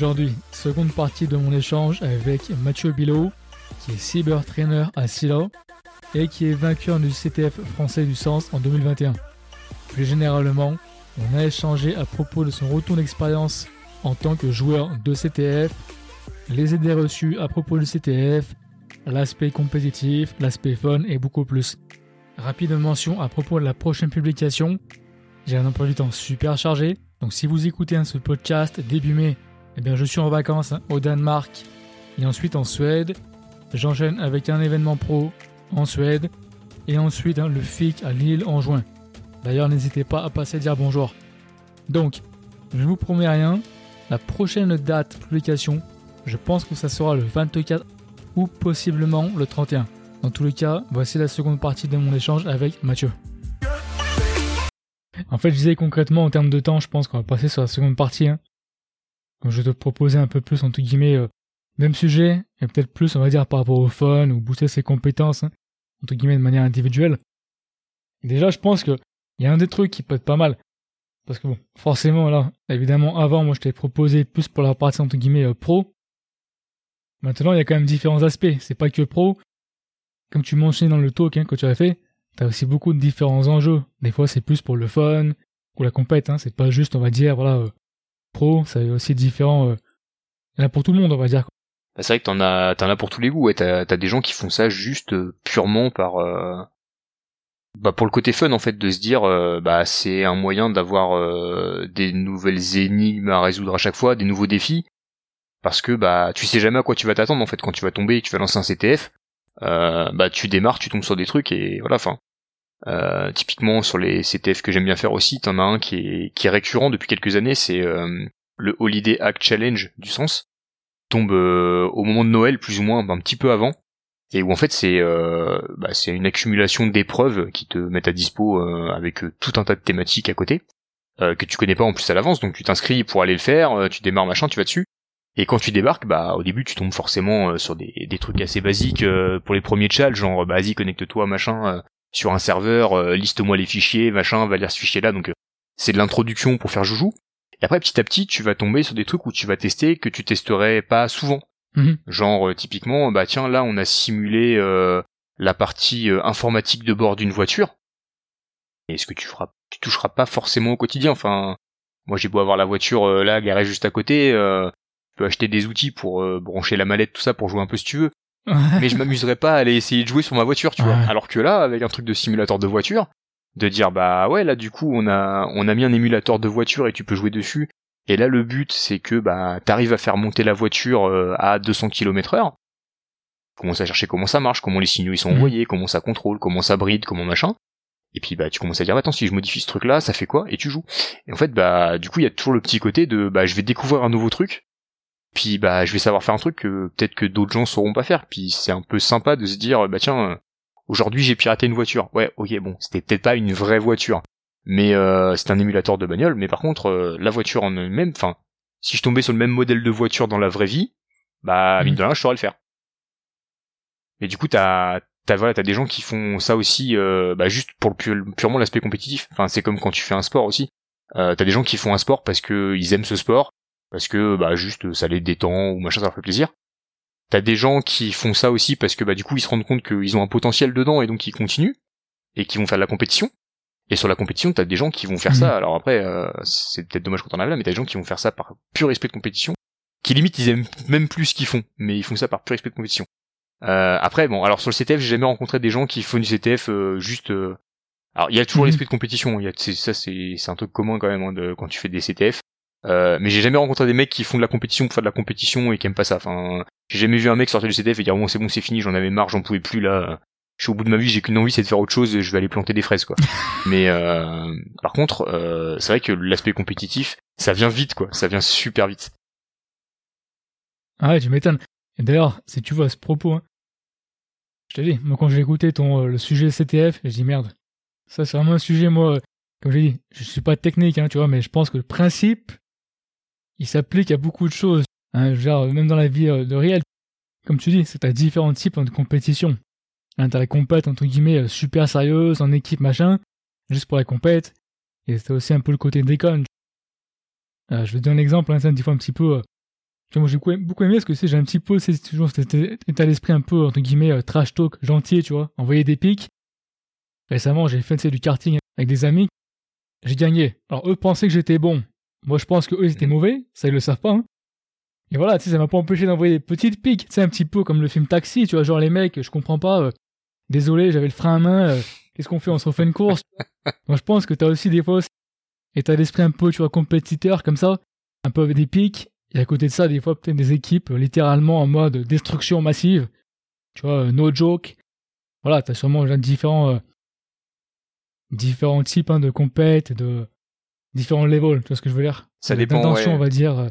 Aujourd'hui, seconde partie de mon échange avec Mathieu Bilot, qui est cyber trainer à Silo et qui est vainqueur du CTF français du sens en 2021. Plus généralement, on a échangé à propos de son retour d'expérience en tant que joueur de CTF, les idées reçues à propos du CTF, l'aspect compétitif, l'aspect fun et beaucoup plus. Rapide mention à propos de la prochaine publication. J'ai un emploi du temps super chargé, donc si vous écoutez ce podcast début mai, eh bien je suis en vacances hein, au Danemark et ensuite en Suède. J'enchaîne avec un événement pro en Suède et ensuite hein, le FIC à Lille en juin. D'ailleurs n'hésitez pas à passer dire bonjour. Donc, je ne vous promets rien, la prochaine date publication, je pense que ça sera le 24 ou possiblement le 31. Dans tous les cas, voici la seconde partie de mon échange avec Mathieu. En fait, je disais concrètement en termes de temps, je pense qu'on va passer sur la seconde partie. Hein. Comme je vais te proposer un peu plus, entre guillemets, euh, même sujet, et peut-être plus, on va dire, par rapport au fun, ou booster ses compétences, hein, entre guillemets, de manière individuelle. déjà, je pense que il y a un des trucs qui peut être pas mal. Parce que bon, forcément, là, évidemment, avant, moi, je t'ai proposé plus pour la partie, entre guillemets, euh, pro. Maintenant, il y a quand même différents aspects. C'est pas que pro. Comme tu mentionnais dans le talk hein, que tu as fait, t'as aussi beaucoup de différents enjeux. Des fois, c'est plus pour le fun ou la compète. Hein. C'est pas juste, on va dire, voilà, euh, pro. Ça aussi différent. Euh, il y en a pour tout le monde, on va dire. Bah, c'est vrai que t'en as, t'en as pour tous les goûts. Ouais, t'as, as des gens qui font ça juste euh, purement par, bah pour le côté fun en fait, de se dire, bah c'est un moyen d'avoir des nouvelles énigmes à résoudre à chaque fois, des nouveaux défis, parce que bah tu sais jamais à quoi tu vas t'attendre en fait quand tu vas tomber et tu vas lancer un CTF. bah tu démarres, tu tombes sur des trucs et voilà, enfin euh, typiquement sur les CTF que j'aime bien faire aussi, t'en as un qui est, qui est récurrent depuis quelques années, c'est euh, le Holiday Hack Challenge du sens. Tombe euh, au moment de Noël plus ou moins, un petit peu avant, et où en fait c'est bah, c'est une accumulation d'épreuves qui te mettent à dispo avec tout un tas de thématiques à côté que tu connais pas en plus à l'avance, donc tu t'inscris pour aller le faire, tu démarres machin, tu vas dessus. Et quand tu débarques, bah au début tu tombes forcément sur des, des trucs assez basiques pour les premiers challenges, genre bah vas-y connecte-toi machin, sur un serveur, euh, liste-moi les fichiers, machin, va lire ce fichier-là, donc euh, c'est de l'introduction pour faire joujou. Et après, petit à petit, tu vas tomber sur des trucs où tu vas tester que tu testerais pas souvent. Mhm. Genre, euh, typiquement, bah tiens, là, on a simulé la partie informatique de bord d'une voiture. Et ce que tu feras, tu toucheras pas forcément au quotidien? Enfin, moi, j'ai beau avoir la voiture là garée juste à côté, tu peux acheter des outils pour brancher la mallette, tout ça, pour jouer un peu si tu veux mais je m'amuserais pas à aller essayer de jouer sur ma voiture, tu vois. Alors que là, avec un truc de simulateur de voiture, de dire bah ouais là du coup on a on a mis un émulateur de voiture et tu peux jouer dessus. Et là le but c'est que bah t'arrives à faire monter la voiture euh, à 200 km heure. Commence à chercher comment ça marche, comment les signaux ils sont mhm. envoyés, comment ça contrôle, comment ça bride, comment machin. Et puis bah tu commences à dire attends si je modifie ce truc là ça fait quoi? Et tu joues. Et en fait bah du coup il y a toujours le petit côté de bah je vais découvrir un nouveau truc puis bah je vais savoir faire un truc que peut-être que d'autres gens sauront pas faire. Puis c'est un peu sympa de se dire bah tiens aujourd'hui j'ai piraté une voiture. Ouais ok bon c'était peut-être pas une vraie voiture, mais euh, c'est un émulateur de bagnole. Mais par contre euh, la voiture en elle-même, enfin si je tombais sur le même modèle de voiture dans la vraie vie, bah mine de rien je saurais le faire. Et du coup t'as t'as voilà t'as des gens qui font ça aussi euh, bah, juste pour le, purement l'aspect compétitif. Enfin c'est comme quand tu fais un sport aussi. Euh, t'as des gens qui font un sport parce que ils aiment ce sport parce que bah juste ça les détend ou machin ça leur fait plaisir. T'as des gens qui font ça aussi parce que bah du coup ils se rendent compte qu'ils ont un potentiel dedans et donc ils continuent et qui vont faire de la compétition. Et sur la compétition, t'as des gens qui vont faire ça. Mhm. Alors après, euh, c'est peut-être dommage quand on arrive là, mais t'as des gens qui vont faire ça par pur respect de compétition, qui limite ils aiment même plus ce qu'ils font, mais ils font ça par pur respect de compétition. Euh, après, bon, alors sur le CTF, j'ai jamais rencontré des gens qui font du CTF euh, juste. Euh, alors il y a toujours mhm. l'esprit de compétition. Il y a, ça, c'est, c'est un truc commun quand même hein, de, quand tu fais des CTF. Euh, mais j'ai jamais rencontré des mecs qui font de la compétition pour faire de la compétition et qui aiment pas ça. Enfin, j'ai jamais vu un mec sortir du CTF et dire bon c'est bon c'est fini, j'en avais marre, j'en pouvais plus là. Je suis au bout de ma vie, j'ai qu'une envie, c'est de faire autre chose, je vais aller planter des fraises quoi. mais euh, par contre, euh, c'est vrai que l'aspect compétitif, ça vient vite quoi, ça vient super vite. Ah ouais, tu m'étonnes. Et d'ailleurs, si tu vois ce propos, hein, je te dis, moi quand j'ai écouté ton le sujet CTF, j'ai dit merde. Ça c'est vraiment un sujet moi, comme j'ai dit, je suis pas technique, hein, tu vois, mais je pense que le principe il s'applique à beaucoup de choses. Hein, genre, même dans la vie euh, de réel. Comme tu dis, c'est à différents types de compétition. Hein, t'as la compète, entre guillemets, euh, super sérieuse, en équipe, machin, juste pour la compète. Et c'est aussi un peu le côté déconne. Euh, je vais te donner un exemple, hein, ça, des fois un petit peu, moi j'ai beaucoup aimé parce que j'ai un petit peu c'est toujours cet état d'esprit un peu entre guillemets euh, trash talk gentil tu vois envoyer des pics récemment j'ai fait du karting avec des amis j'ai gagné alors eux pensaient que j'étais bon moi je pense que eux ils étaient mauvais ça ils le savent pas hein. et voilà tu sais ça m'a pas empêché d'envoyer des petites piques c'est un petit peu comme le film Taxi tu vois genre les mecs je comprends pas euh, désolé j'avais le frein à main euh, qu'est-ce qu'on fait on se refait une course moi je pense que t'as aussi des fois état d'esprit un peu tu vois compétiteur comme ça un peu avec des pics et à côté de ça, des fois, peut-être des équipes littéralement en mode destruction massive. Tu vois, euh, no joke. Voilà, t'as sûrement différents, euh, différents types hein, de compètes, de différents levels, tu vois ce que je veux dire? Ça dépend, D'intention, on va dire, euh,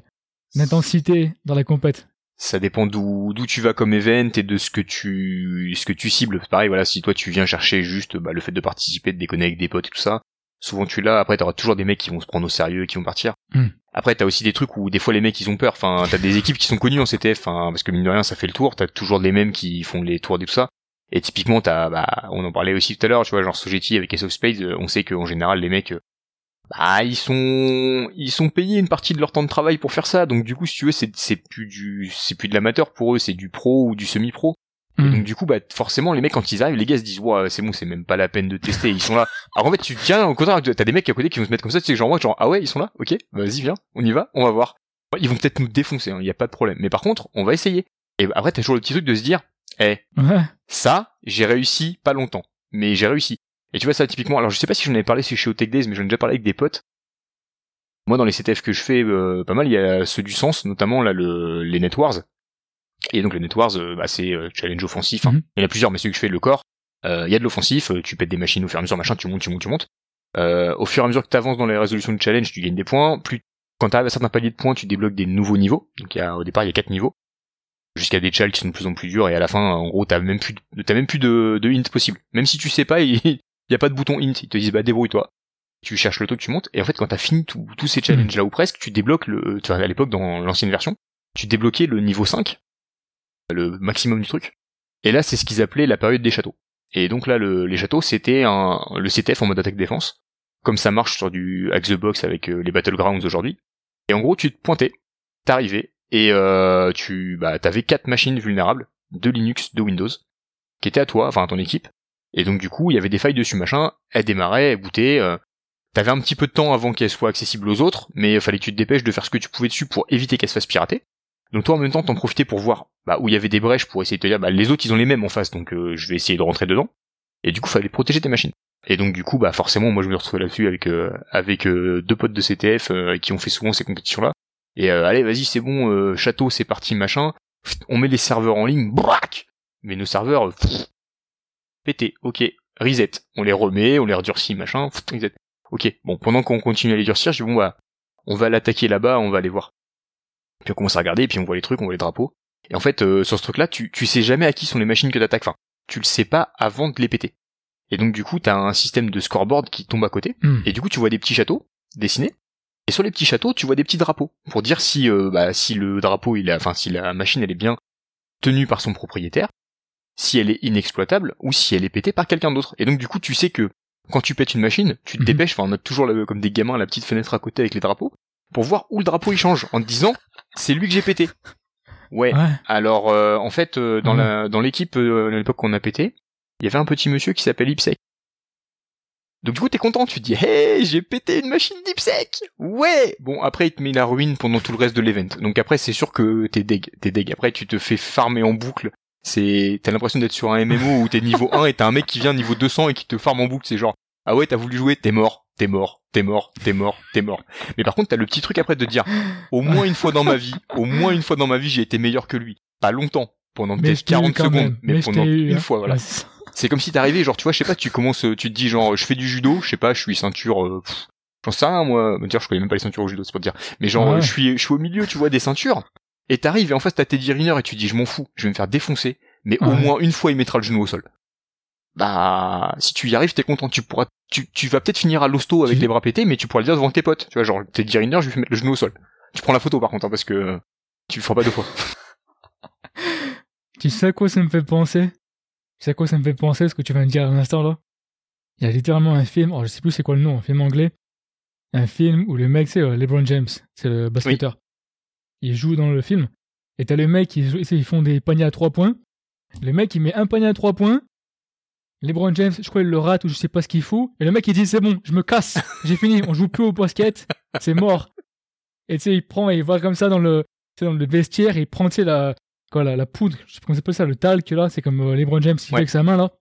d'intensité dans la compète. Ça dépend d'où d'où tu vas comme event et de ce que tu ce que tu cibles. Pareil, voilà, si toi tu viens chercher juste bah, le fait de participer, de déconner avec des potes et tout ça, souvent tu l'as. Après, t'auras toujours des mecs qui vont se prendre au sérieux et qui vont partir. Hmm. Après, t'as aussi des trucs où des fois les mecs ils ont peur. Enfin, t'as des équipes qui sont connues en CTF, hein, parce que mine de rien ça fait le tour. T'as toujours les mêmes qui font les tours et tout ça. Et typiquement, t'as, bah, on en parlait aussi tout à l'heure, tu vois, genre Sogeti avec Ace of Spades, euh, on sait qu'en général les mecs, euh, bah, ils sont, ils sont payés une partie de leur temps de travail pour faire ça. Donc du coup, si tu veux, c'est, c'est plus du, c'est plus de l'amateur pour eux, c'est du pro ou du semi-pro. Hmm. donc du coup, bah forcément, les mecs quand ils arrivent, les gars se disent ouais, c'est bon, c'est même pas la peine de tester. Ils sont là. Alors en fait, tu tiens au contraire, t'as des mecs à côté qui vont se mettre comme ça, tu sais, genre moi, genre ah ouais, ils sont là, ok, vas-y viens, on y va, on va voir. Ils vont peut-être nous défoncer, il hein, y a pas de problème. Mais par contre, on va essayer. Et après, t'as toujours le petit truc de se dire, eh, Ouais. ça, j'ai réussi pas longtemps, mais j'ai réussi. Et tu vois ça typiquement. Alors je sais pas si j'en ai parlé chez Tech Days, mais j'en ai déjà parlé avec des potes. Moi, dans les CTF que je fais, euh, pas mal, il y a ceux du sens, notamment là le, les Net Wars. Et donc les Net Wars, euh, bah, c'est euh, challenge offensif. hein. Mhm. Il y en a plusieurs, mais celui que je fais, le corps, euh, il y a de l'offensif. euh, Tu pètes des machines au fur et à mesure, machin, tu montes, tu montes, tu montes. Euh, au fur et à mesure que tu avances dans les résolutions de challenge, tu gagnes des points. Plus quand tu arrives à certains paliers de points, tu débloques des nouveaux niveaux. Donc il y a, au départ, il y a quatre niveaux jusqu'à des challenges qui sont de plus en plus durs et à la fin, en gros, t'as même plus, de- t'as même plus de, de hint possible. Même si tu sais pas, il il y a pas de bouton hint. Ils te disent bah débrouille-toi. Tu cherches le truc, tu montes. Et en fait, quand t'as fini tous ces challenges là ou presque, tu débloques le, tu vois, à l'époque dans l'ancienne version, tu débloquais le niveau 5 le maximum du truc. Et là, c'est ce qu'ils appelaient la période des châteaux. Et donc là, le, les châteaux, c'était un, le CTF en mode attaque-défense, comme ça marche sur du Axe the Box avec euh, les Battlegrounds aujourd'hui. Et en gros, tu te pointais, t'arrivais, et euh, tu bah, t'avais quatre machines vulnérables, de Linux, de Windows, qui étaient à toi, enfin à ton équipe. Et donc du coup, il y avait des failles dessus, machin, elles démarraient, elles bootaient, euh, T'avais un petit peu de temps avant qu'elles soient accessibles aux autres, mais il fallait que tu te dépêches de faire ce que tu pouvais dessus pour éviter qu'elles se fassent pirater. Donc toi en même temps t'en profitais pour voir bah, où il y avait des brèches pour essayer de te dire bah, les autres ils ont les mêmes en face donc euh, je vais essayer de rentrer dedans. Et du coup fallait protéger tes machines. Et donc du coup bah forcément moi je me retrouvais là-dessus avec euh, avec euh, deux potes de CTF euh, qui ont fait souvent ces compétitions là. Et euh, allez vas-y c'est bon euh, château c'est parti machin. On met les serveurs en ligne brac. Mais nos serveurs euh, pfft, pété ok reset. On les remet on les redurcit machin reset. Ok bon pendant qu'on continue à les durcir je dis bon bah on va l'attaquer là-bas on va aller voir. Puis on commence à regarder, puis on voit les trucs, on voit les drapeaux. Et en fait, euh, sur ce truc-là, tu, tu sais jamais à qui sont les machines que t'attaques. Enfin, tu le sais pas avant de les péter. Et donc du coup, t'as un système de scoreboard qui tombe à côté. Hmm. Et du coup, tu vois des petits châteaux dessinés. Et sur les petits châteaux, tu vois des petits drapeaux pour dire si, euh, bah, si le drapeau, il a, enfin, si la machine, elle est bien tenue par son propriétaire, si elle est inexploitable ou si elle est pétée par quelqu'un d'autre. Et donc du coup, tu sais que quand tu pètes une machine, tu te Mhm. dépêches. Enfin, on a toujours la- comme des gamins la petite fenêtre à côté avec les drapeaux pour voir où le drapeau il change en te disant c'est lui que j'ai pété. Ouais. Ouais. Alors euh, en fait euh, dans la dans l'équipe euh, à l'époque qu'on a pété, il y avait un petit monsieur qui s'appelle Ipsec. Donc du coup t'es content, tu te dis hey j'ai pété une machine d'Ipsec. Ouais. Bon après il te met la ruine pendant tout le reste de l'event. Donc après c'est sûr que t'es deg, t'es deg. Après tu te fais farmer en boucle. C'est t'as l'impression d'être sur un MMO où t'es niveau 1 et t'as un mec qui vient niveau 200 et qui te farme en boucle. C'est genre ah ouais t'as voulu jouer, t'es mort, t'es mort, t'es mort, t'es mort, t'es mort. Mais par contre t'as le petit truc après de dire au moins une fois dans ma vie, au moins une fois dans ma vie j'ai été meilleur que lui. Pas longtemps, pendant peut-être je t'ai eu 40 quand secondes, même. mais, pendant eu, une hein. fois voilà. Ouais, c'est comme si t'arrivais, genre, tu vois, je sais pas, tu commences, euh, tu te dis, genre, je fais du judo, je sais pas, je suis ceinture, euh, j'en sais rien, moi, me dire, je connais même pas les ceintures au judo, c'est pour te dire. Mais genre, Ouais. euh, je suis, je suis au milieu, tu vois, des ceintures, et t'arrives, et en face, t'as Teddy Riner, et tu dis, je m'en fous, je vais me faire défoncer, mais au Ouais. moins une fois, il mettra le genou au sol. Bah, si tu y arrives, t'es content, tu pourras, tu, tu vas peut-être finir à l'hosto avec Tu- les bras pétés, mais tu pourras le dire devant tes potes, tu vois, genre, Teddy Riner, je vais mettre le genou au sol. Tu prends la photo, par contre, hein, parce que tu le feras pas deux fois. Tu sais à quoi ça me fait penser? Tu sais à quoi ça me fait penser ce que tu viens de dire à l'instant là? Il y a littéralement un film, oh, je sais plus c'est quoi le nom, un film anglais. Un film où le mec c'est euh, LeBron James, c'est le basketteur. Il joue dans le film Et t'as les mecs qui ils font des paniers à 3 points. Le mec, il met un panier à 3 points. LeBron James, je crois, il le rate ou je sais pas ce qu'il faut. Et le mec, il dit, c'est bon, je me casse. J'ai fini. On joue plus au basket. C'est mort. Et tu sais, il prend et il va comme ça dans le, dans le vestiaire et il prend, tu sais, la, quoi, la, la poudre. Je sais pas comment ça s'appelle ça, le talc, là. C'est comme euh, LeBron James, il fait avec sa main, là.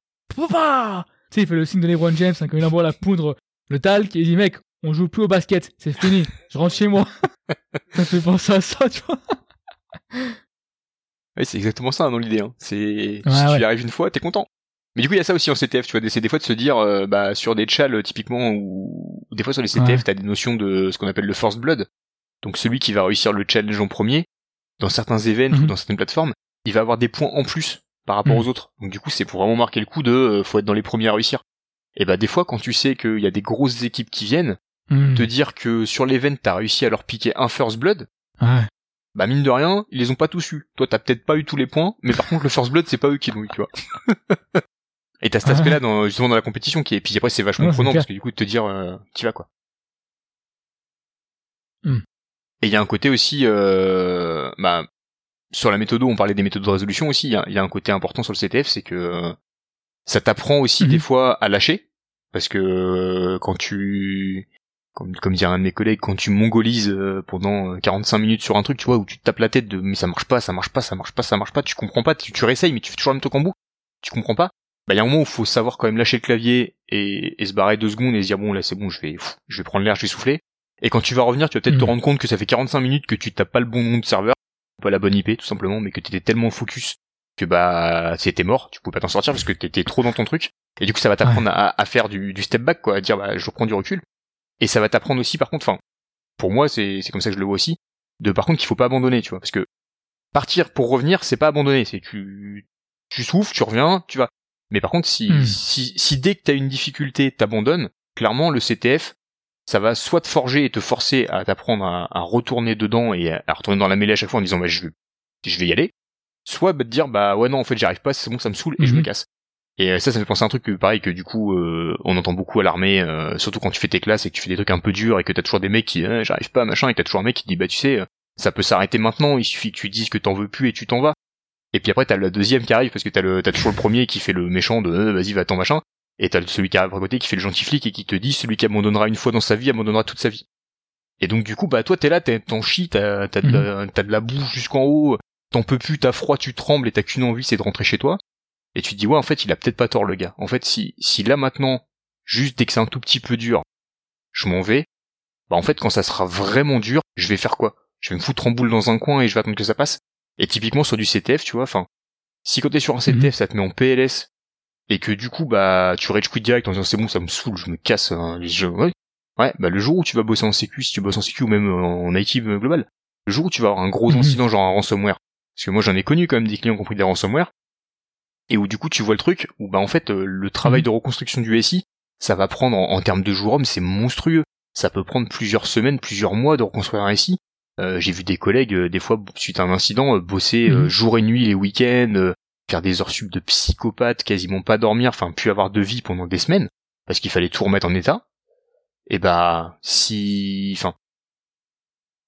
Tu sais, il fait le signe de LeBron James, hein, quand il envoie la poudre, le talc, et il dit, mec, on joue plus au basket. C'est fini. Je rentre chez moi. ça fait penser à ça, tu vois. Ouais, c'est exactement ça dans l'idée. Hein. C'est si tu y arrives une fois, t'es content. Mais du coup, il y a ça aussi en CTF, tu vois, c'est des fois de se dire, euh, bah, sur des chals, typiquement, ou des fois sur les CTF, t'as des notions de ce qu'on appelle le first blood. Donc celui qui va réussir le challenge en premier, dans certains événements ou mhm. dans certaines plateformes, il va avoir des points en plus par rapport mhm. aux autres. Donc du coup, c'est pour vraiment marquer le coup de, euh, faut être dans les premiers à réussir. Et bah, des fois, quand tu sais qu'il y a des grosses équipes qui viennent, mhm. te dire que sur l'event, t'as réussi à leur piquer un first blood, ouais bah mine de rien, ils les ont pas tous eu. Toi, t'as peut-être pas eu tous les points, mais par contre, le First Blood, c'est pas eux qui l'ont eu, tu vois. Et t'as cet aspect-là dans, justement dans la compétition qui est, puis après c'est vachement prenant parce que du coup de te dire, euh, tu vas quoi. Hmm. Et il y a un côté aussi, euh, bah, sur la méthode, on parlait des méthodes de résolution aussi. Il y a, un côté important sur le CTF, c'est que ça t'apprend aussi hmm. des fois à lâcher, parce que quand tu comme, comme dirait un de mes collègues, quand tu mongolises euh, pendant 45 euh, minutes sur un truc, tu vois, où tu te tapes la tête de mais ça marche pas, ça marche pas, ça marche pas, ça marche pas, tu comprends pas, tu, tu réessayes, mais tu fais toujours le même truc en bout, tu comprends pas. Bah, il y a un moment où il faut savoir quand même lâcher le clavier et, et se barrer deux secondes et se dire bon là c'est bon, je vais, je vais prendre l'air, je vais souffler. Et quand tu vas revenir, tu vas peut-être te hmm. rendre compte que ça fait 45 minutes que tu tapes pas le bon nom de serveur, pas la bonne IP tout simplement, mais que t'étais tellement focus que bah c'était mort, tu pouvais pas t'en sortir parce que t'étais trop dans ton truc. Et du coup ça va t'apprendre à, à, faire du, du step back quoi, à dire bah je reprends du recul. Et ça va t'apprendre aussi, par contre, enfin, pour moi, c'est, c'est comme ça que je le vois aussi, de par contre qu'il faut pas abandonner, tu vois, parce que partir pour revenir, c'est pas abandonner, c'est tu, tu souffles, tu reviens, tu vas. Mais par contre, si, hmm. si, si dès que t'as une difficulté, t'abandonnes, clairement, le CTF, ça va soit te forger et te forcer à t'apprendre à, à retourner dedans et à, retourner dans la mêlée à chaque fois en disant, bah, je je vais y aller. Soit, bah, te dire, bah, ouais, non, en fait, j'y arrive pas, c'est bon, ça me saoule et je me hmm. casse. Et euh, ça, ça me fait penser à un truc que, pareil, que du coup, euh, on entend beaucoup à l'armée, euh, surtout quand tu fais tes classes et que tu fais des trucs un peu durs et que t'as toujours des mecs qui, eh, j'arrive pas, machin, et que t'as toujours un mec qui dit, bah tu sais, ça peut s'arrêter maintenant, il suffit que tu dises que t'en veux plus et tu t'en vas. Et puis après, t'as le deuxième qui arrive parce que t'as le, t'as toujours le premier qui fait le méchant de, vas-y, va-t'en, machin. Et t'as celui qui arrive à côté qui fait le gentil flic et qui te dit, celui qui abandonnera une fois dans sa vie abandonnera toute sa vie. Et donc du coup, bah toi t'es là, t'en chies, t'as, t'as, de la, mhm. t'as de la boue jusqu'en haut, t'en peux plus, t'as froid, tu trembles et t'as qu'une envie, c'est de rentrer chez toi et tu te dis ouais en fait il a peut-être pas tort le gars. En fait si si là maintenant juste dès que c'est un tout petit peu dur, je m'en vais, bah en fait quand ça sera vraiment dur, je vais faire quoi? Je vais me foutre en boule dans un coin et je vais attendre que ça passe. Et typiquement sur du CTF, tu vois, enfin si quand t'es sur un CTF mhm. ça te met en PLS et que du coup bah tu rage quit direct en disant c'est bon ça me saoule, je me casse hein, les jeux. Ouais. ouais, bah le jour où tu vas bosser en sécu, si tu bosses en sécu ou même en IT global, le jour où tu vas avoir un gros mhm. incident genre un ransomware, parce que moi j'en ai connu quand même des clients qui ont pris des ransomware, et où du coup tu vois le truc où bah en fait euh, le travail mhm. de reconstruction du SI ça va prendre en, termes de jours hommes c'est monstrueux ça peut prendre plusieurs semaines plusieurs mois de reconstruire un SI euh, j'ai vu des collègues euh, des fois suite à un incident bosser mhm. jour et nuit les week-ends faire des heures sub de psychopathe quasiment pas dormir enfin plus avoir de vie pendant des semaines parce qu'il fallait tout remettre en état et bah si enfin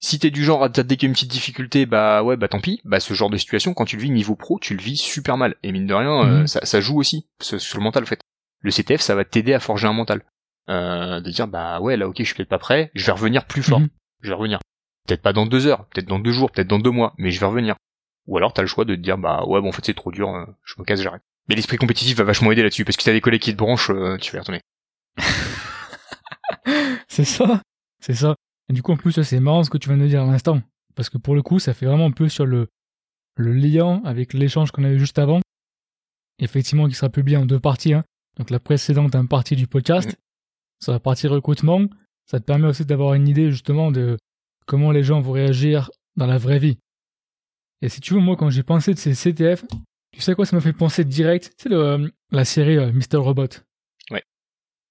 si t'es du genre à a une petite difficulté, bah ouais, bah tant pis. Bah ce genre de situation, quand tu le vis niveau pro, tu le vis super mal. Et mine de rien, euh, mhm. ça, ça, joue aussi sur le mental en fait. Le CTF, ça va t'aider à forger un mental. Euh, de dire bah ouais là ok je suis peut-être pas prêt, je vais revenir plus fort. Mhm. Je vais revenir. Peut-être pas dans deux heures, peut-être dans deux jours, peut-être dans deux mois, mais je vais revenir. Ou alors t'as le choix de te dire bah ouais bon en fait c'est trop dur, euh, je me casse, j'arrête. Mais l'esprit compétitif va vachement aider là-dessus parce que si t'as des collègues qui te branchent, tu vas y retourner. c'est ça, c'est ça. Et du coup, en plus, c'est marrant ce que tu viens de dire à l'instant. Parce que pour le coup, ça fait vraiment un peu sur le, le lien avec l'échange qu'on a eu juste avant. Effectivement, qui sera publié en deux parties. Hein. Donc la précédente, un partie du podcast. Sur la partie recrutement, ça te permet aussi d'avoir une idée justement de comment les gens vont réagir dans la vraie vie. Et si tu veux, moi, quand j'ai pensé de ces CTF, tu sais quoi, ça m'a fait penser direct, tu sais, le, la série euh, Mr. Robot? Ouais.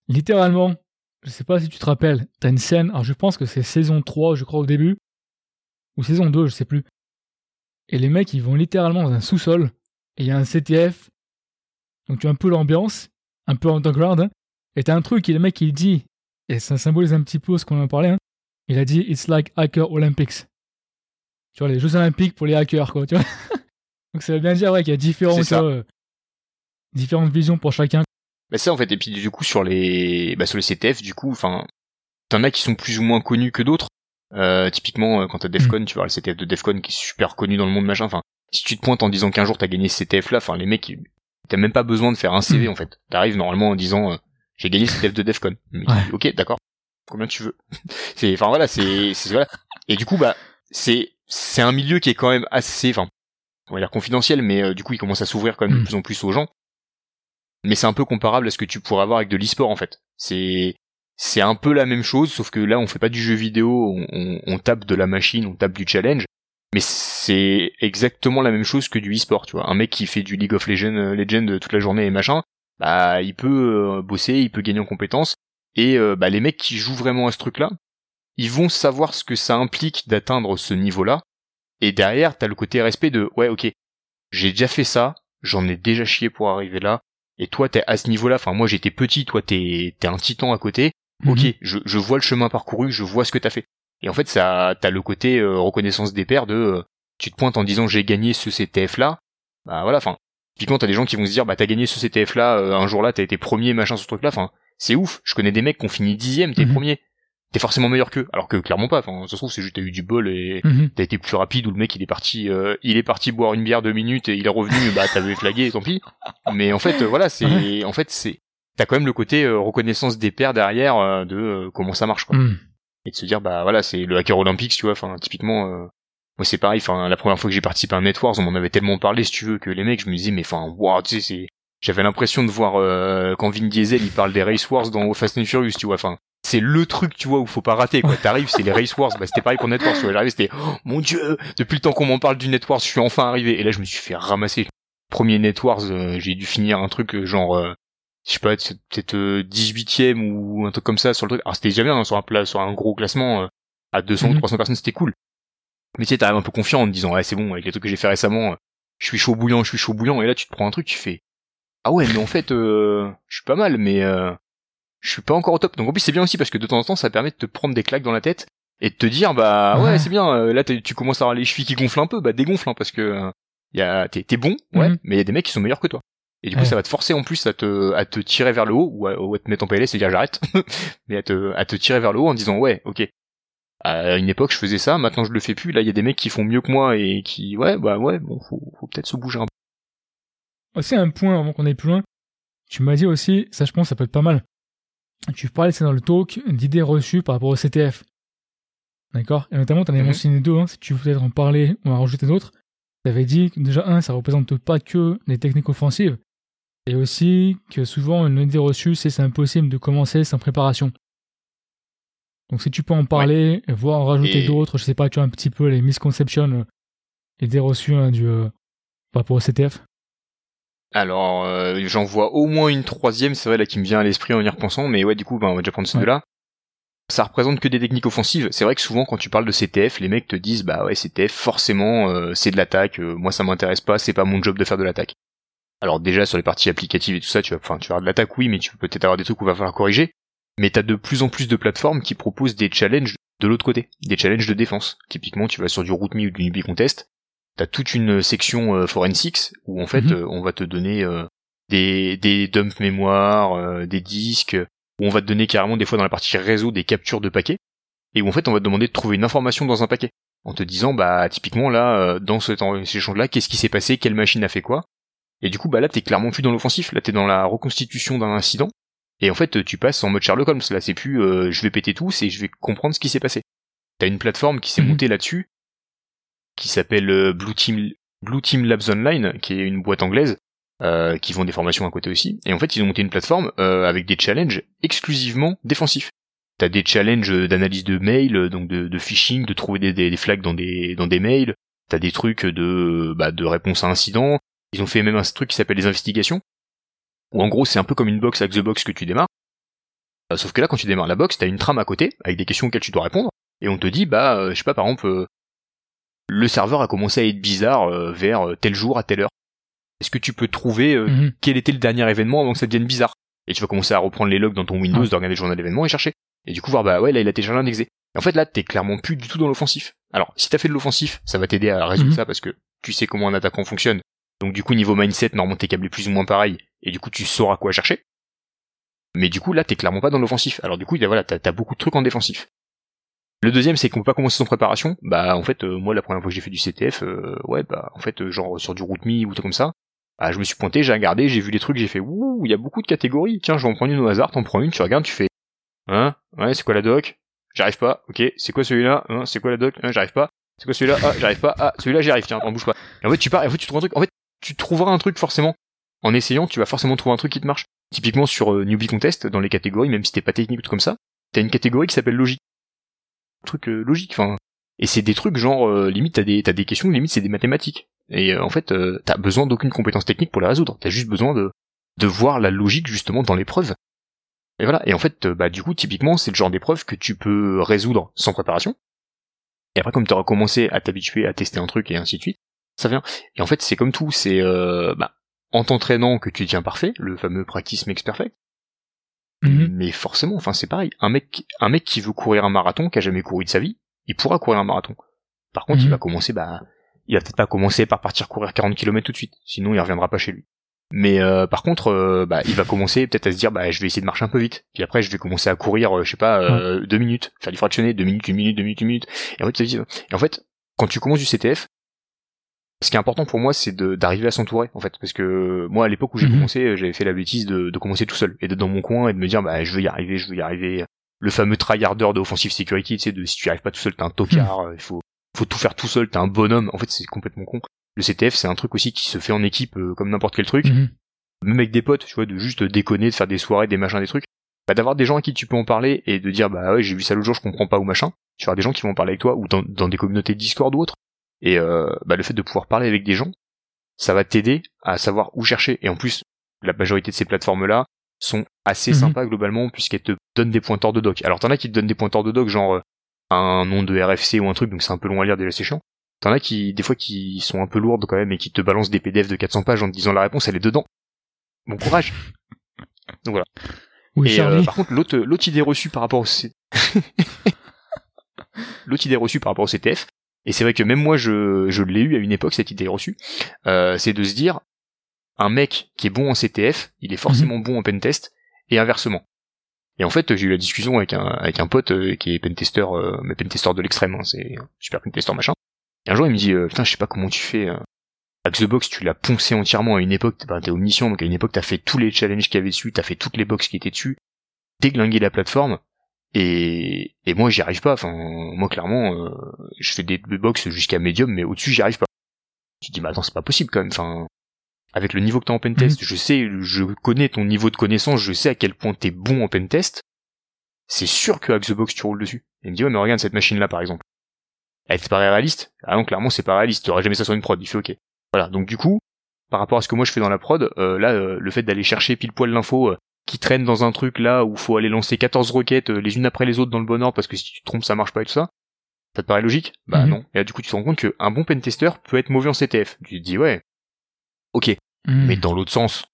Littéralement, je sais pas si tu te rappelles, t'as une scène, alors je pense que c'est saison 3, je crois, au début, ou saison 2, je sais plus. Et les mecs, ils vont littéralement dans un sous-sol, et il y a un CTF, donc tu as un peu l'ambiance, un peu underground, hein, et t'as un truc, et le mec, il dit, et ça symbolise un petit peu ce qu'on en parlait, hein, il a dit, it's like Hacker Olympics. tu vois, les Jeux Olympiques pour les hackers, quoi, tu vois. Donc ça veut bien dire, ouais, qu'il y a différentes, euh, différentes visions pour chacun. Bah ça en fait, et puis du coup sur les, bah, sur les CTF, du coup, enfin, t'en as qui sont plus ou moins connus que d'autres. Euh, typiquement, euh, quand t'as Defcon, mm. tu vois le CTF de Defcon qui est super connu dans le monde machin. Enfin, si tu te pointes en disant qu'un jour t'as gagné ce CTF là, enfin les mecs, t'as même pas besoin de faire un CV mm. en fait. T'arrives normalement en disant j'ai gagné le CTF de Defcon. Ok, d'accord. Combien tu veux? C'est, enfin voilà, c'est, voilà. Et du coup, bah, c'est, c'est un milieu qui est quand même assez, enfin, on va dire confidentiel, mais euh, du coup il commence à s'ouvrir quand même de mm. plus en plus aux gens. Mais c'est un peu comparable à ce que tu pourrais avoir avec de l'e-sport en fait. C'est c'est un peu la même chose, sauf que là on fait pas du jeu vidéo, on, on, tape de la machine, on tape du challenge. Mais c'est exactement la même chose que du e-sport, tu vois. Un mec qui fait du League of Legends, euh, toute la journée et machin, bah il peut euh, bosser, il peut gagner en compétences. Et bah les mecs qui jouent vraiment à ce truc-là, ils vont savoir ce que ça implique d'atteindre ce niveau-là, et derrière, t'as le côté respect de ouais, ok, j'ai déjà fait ça, j'en ai déjà chié pour arriver là. Et toi, t'es à ce niveau-là. Enfin, moi, j'étais petit, toi, t'es t'es un titan à côté. Mhm. Ok, je, je vois le chemin parcouru, je vois ce que t'as fait. Et en fait, ça, t'as le côté euh, reconnaissance des pairs de, euh, tu te pointes en disant j'ai gagné ce CTF là. Bah voilà, enfin, typiquement t'as des gens qui vont se dire bah t'as gagné ce CTF là, euh, un jour là t'as été premier machin ce truc là. Enfin, c'est ouf. Je connais des mecs qui ont fini dixième, t'es mhm. premier t'es forcément meilleur qu'eux. Alors que clairement pas. Enfin ça se trouve c'est juste t'as eu du bol et mhm. t'as été plus rapide ou le mec il est parti euh, il est parti boire une bière deux minutes et il est revenu. Bah t'avais flagué tant pis. Mais en fait euh, voilà c'est en fait c'est t'as quand même le côté euh, reconnaissance des pairs derrière de comment ça marche quoi. Mhm. et de se dire bah voilà c'est le hacker olympique tu vois. Enfin typiquement moi c'est pareil. Enfin la première fois que j'ai participé à un Netwars on m'en avait tellement parlé si tu veux que les mecs je me disais mais enfin wow tu sais c'est j'avais l'impression de voir quand Vin Diesel il parle des race wars dans Fast and Furious tu vois. Enfin c'est le truc tu vois où faut pas rater quoi. T'arrives c'est les race wars. Bah c'était pareil pour Netwars tu vois. J'arrive c'était oh, mon dieu! Depuis le temps qu'on m'en parle du Netwars je suis enfin arrivé. Et là je me suis fait ramasser. Premier Netwars euh, j'ai dû finir un truc euh, genre euh, je sais pas peut-être 18ème ou un truc comme ça sur le truc. Alors c'était déjà bien hein, sur un plat sur un gros classement à 200 ou 300 personnes c'était cool. Mais tu sais t'arrives un peu confiant en te disant ouais c'est bon avec les trucs que j'ai fait récemment je suis chaud bouillant je suis chaud bouillant. Et là tu te prends un truc tu fais ah ouais mais en fait je suis pas mal mais je suis pas encore au top. Donc en plus c'est bien aussi parce que de temps en temps ça permet de te prendre des claques dans la tête et de te dire bah ouais, c'est bien. Euh, là tu commences à avoir les chevilles qui gonflent un peu, bah dégonfle hein, parce que euh, y a t'es t'es bon ouais, mhm. mais il y a des mecs qui sont meilleurs que toi. Et du coup ça va te forcer en plus à te à te tirer vers le haut ou à, te mettre en PLS et dire j'arrête, mais à te à te tirer vers le haut en disant ouais ok. À une époque je faisais ça, maintenant je le fais plus. Là il y a des mecs qui font mieux que moi et qui ouais bah ouais bon faut, faut peut-être se bouger un peu. C'est un point avant qu'on aille plus loin. Tu m'as dit aussi, ça je pense ça peut être pas mal tu parlais, c'est dans le talk, d'idées reçues par rapport au CTF. D'accord? Et notamment, tu en avais mhm. mentionné deux, hein, si tu veux peut-être en parler ou en rajouter d'autres. Tu avais dit que déjà, un, ça représente pas que les techniques offensives, et aussi que souvent, une idée reçue, c'est c'est impossible de commencer sans préparation. Donc si tu peux en parler, voire en rajouter d'autres, je sais pas, tu as un petit peu les misconceptions, euh, idées reçues hein, du, euh, par rapport au CTF. Alors, euh, j'en vois au moins une troisième, c'est vrai, là, qui me vient à l'esprit en y repensant, mais ouais, du coup, bah, on va déjà prendre ces deux-là. Ça représente que des techniques offensives. C'est vrai que souvent, quand tu parles de CTF, les mecs te disent, bah ouais, CTF, forcément, euh, c'est de l'attaque, euh, moi ça m'intéresse pas, c'est pas mon job de faire de l'attaque. Alors déjà, sur les parties applicatives et tout ça, tu vas, enfin, tu vas avoir de l'attaque, oui, mais tu peux peut-être avoir des trucs où va falloir corriger. Mais t'as de plus en plus de plateformes qui proposent des challenges de l'autre côté, des challenges de défense. Typiquement, tu vas sur du RootMe ou du Newbie Contest, t'as toute une section euh, forensics où en fait mhm. euh, on va te donner euh, des, des dumps mémoire, des disques, où on va te donner carrément des fois dans la partie réseau des captures de paquets, et où en fait on va te demander de trouver une information dans un paquet, en te disant bah typiquement là dans cet échange là qu'est-ce qui s'est passé, quelle machine a fait quoi, et du coup bah là t'es clairement plus dans l'offensif, là t'es dans la reconstitution d'un incident, et en fait tu passes en mode Sherlock Holmes, là c'est plus je vais péter tout, c'est je vais comprendre ce qui s'est passé. T'as une plateforme qui s'est mhm. montée là-dessus, qui s'appelle euh, Blue Team Blue Team Labs Online, qui est une boîte anglaise, euh, qui vend des formations à côté aussi. Et en fait, ils ont monté une plateforme euh, avec des challenges exclusivement défensifs. T'as des challenges d'analyse de mails, donc de, phishing, de trouver des, des, flags dans des mails. T'as des trucs de bah, de réponse à incidents. Ils ont fait même un truc qui s'appelle les investigations, où en gros c'est un peu comme une box avec the box que tu démarres. sauf que là, quand tu démarres la box, t'as une trame à côté avec des questions auxquelles tu dois répondre, et on te dit bah je sais pas par exemple le serveur a commencé à être bizarre euh, vers euh, tel jour à telle heure. Est-ce que tu peux trouver euh, mhm. quel était le dernier événement avant que ça devienne bizarre? Et tu vas commencer à reprendre les logs dans ton Windows, ah. d'organiser le journal d'événements et chercher. Et du coup voir bah ouais là il a téléchargé indexé. en fait là t'es clairement plus du tout dans l'offensif. Alors si t'as fait de l'offensif, ça va t'aider à résoudre Mhm. ça parce que tu sais comment un attaquant fonctionne. Donc du coup niveau mindset, normalement tes est plus ou moins pareil et du coup tu sauras quoi chercher. Mais du coup là t'es clairement pas dans l'offensif. Alors du coup voilà t'as as beaucoup de trucs en défensif. Le deuxième c'est qu'on peut pas commencer son préparation. Bah en fait euh, moi la première fois que j'ai fait du CTF, euh, ouais bah en fait euh, genre sur du route me ou tout comme ça. Bah, je me suis pointé, j'ai regardé, j'ai vu les trucs, j'ai fait ouh, il y a beaucoup de catégories. Tiens, je vais en prendre une au hasard, t'en prends une, tu regardes, tu fais hein, ouais, c'est quoi la doc? J'arrive pas. OK, c'est quoi celui-là? Hein, c'est quoi la doc? Hein, j'arrive pas. C'est quoi celui-là? Ah, j'arrive pas. Ah, celui-là j'y arrive. Tiens, t'en bouge pas. Et en fait, tu pars, et en fait, tu trouves un truc. En fait, tu trouveras un truc forcément. En essayant, tu vas forcément trouver un truc qui te marche. Typiquement sur euh, Newbie Contest, dans les catégories, même si t'es pas technique ou tout comme ça, t'as une catégorie qui s'appelle logique. Truc euh, logique, enfin. Et c'est des trucs genre euh, limite t'as des t'as des questions limite c'est des mathématiques. Et euh, en fait t'as besoin d'aucune compétence technique pour les résoudre. T'as juste besoin de de voir la logique justement dans l'épreuve. Et voilà. Et en fait bah du coup typiquement c'est le genre d'épreuve que tu peux résoudre sans préparation. Et après comme t'auras commencé à t'habituer à tester un truc et ainsi de suite, ça vient. Et en fait c'est comme tout, c'est bah, en t'entraînant que tu deviens parfait, le fameux practice makes perfect. Mhm. Mais forcément, enfin c'est pareil. Un mec, un mec qui veut courir un marathon, qui a jamais couru de sa vie, il pourra courir un marathon. Par contre, il Mhm. va commencer, bah, il va peut-être pas commencer par partir courir 40 km tout de suite, sinon il reviendra pas chez lui. Mais euh, par contre, euh, bah, il va commencer peut-être à se dire, bah, je vais essayer de marcher un peu vite. Puis après, je vais commencer à courir, euh, je sais pas, euh, deux minutes, faire du fractionné, deux minutes, une minute, deux minutes, une minute. En fait, et en fait, quand tu commences du CTF, ce qui est important pour moi, c'est d'arriver à s'entourer, en fait, parce que moi, à l'époque où j'ai Mhm. commencé, euh, j'avais fait la bêtise de, de commencer tout seul et d'être dans mon coin et de me dire, bah, je veux y arriver, je veux y arriver. Le fameux tryharder de offensive security, tu sais, de si tu y arrives pas tout seul, t'es un tocard, euh, il faut, faut tout faire tout seul, t'es un bonhomme. En fait, c'est complètement con. Le CTF, c'est un truc aussi qui se fait en équipe euh, comme n'importe quel truc Mhm. même avec des potes, tu vois, de juste déconner, de faire des soirées, des machins, des trucs, bah d'avoir des gens à qui tu peux en parler et de dire bah ouais j'ai vu ça l'autre jour, je comprends pas ou machin. Tu avoir des gens qui vont en parler avec toi ou dans, dans des communautés Discord ou autres. Et euh, bah le fait de pouvoir parler avec des gens, ça va t'aider à savoir où chercher. Et en plus, la majorité de ces plateformes là sont assez Mhm. sympas globalement puisqu'elles te donnent des pointeurs de doc. Alors t'en as qui te donnent des pointeurs de doc genre euh, un nom de RFC ou un truc donc c'est un peu long à lire déjà c'est chiant. T'en as qui des fois qui sont un peu lourdes quand même et qui te balancent des PDF de 400 pages en te disant la réponse elle est dedans. Bon courage. Oui, Et euh, par contre, l'autre l'autre idée reçue par rapport au C... l'autre idée reçue par rapport au CTF, et c'est vrai que même moi je, je l'ai eu à une époque cette idée reçue, euh, c'est de se dire un mec qui est bon en CTF, il est forcément bon en pentest et inversement. Et en fait, j'ai eu la discussion avec un avec un pote euh, qui est pentester, euh, mais pentester de l'extrême, hein, c'est super pentester machin. Et un jour il me dit euh, putain je sais pas comment tu fais. Euh, The Box, tu l'as poncé entièrement à une époque, ben, t'es omniscient, donc à une époque, t'as fait tous les challenges qu'il y avait dessus, t'as fait toutes les box qui étaient dessus, déglingué la plateforme, et, et moi, j'y arrive pas, enfin, moi, clairement, euh, je fais des box jusqu'à medium, mais au-dessus, j'y arrive pas. Tu dis, mais attends, c'est pas possible, quand même, enfin, avec le niveau que t'as en pentest, je sais, je connais ton niveau de connaissance, je sais à quel point t'es bon en pentest, c'est sûr que avec The Box, tu roules dessus. Il me dit, ouais, mais regarde cette machine-là, par exemple. Elle te paraît réaliste? Ah non, clairement, c'est pas réaliste, t'aurais jamais ça sur une prod, il fait ok. Voilà, donc du coup, par rapport à ce que moi je fais dans la prod, euh, là, euh, le fait d'aller chercher pile poil l'info euh, qui traîne dans un truc là où faut aller lancer 14 requêtes euh, les unes après les autres dans le bon ordre parce que si tu te trompes ça marche pas et tout ça, ça te paraît logique? Bah Mhm. non. Et là du coup tu te rends compte qu'un bon pentester peut être mauvais en CTF. Tu te dis ouais, ok, Mhm. mais dans l'autre sens,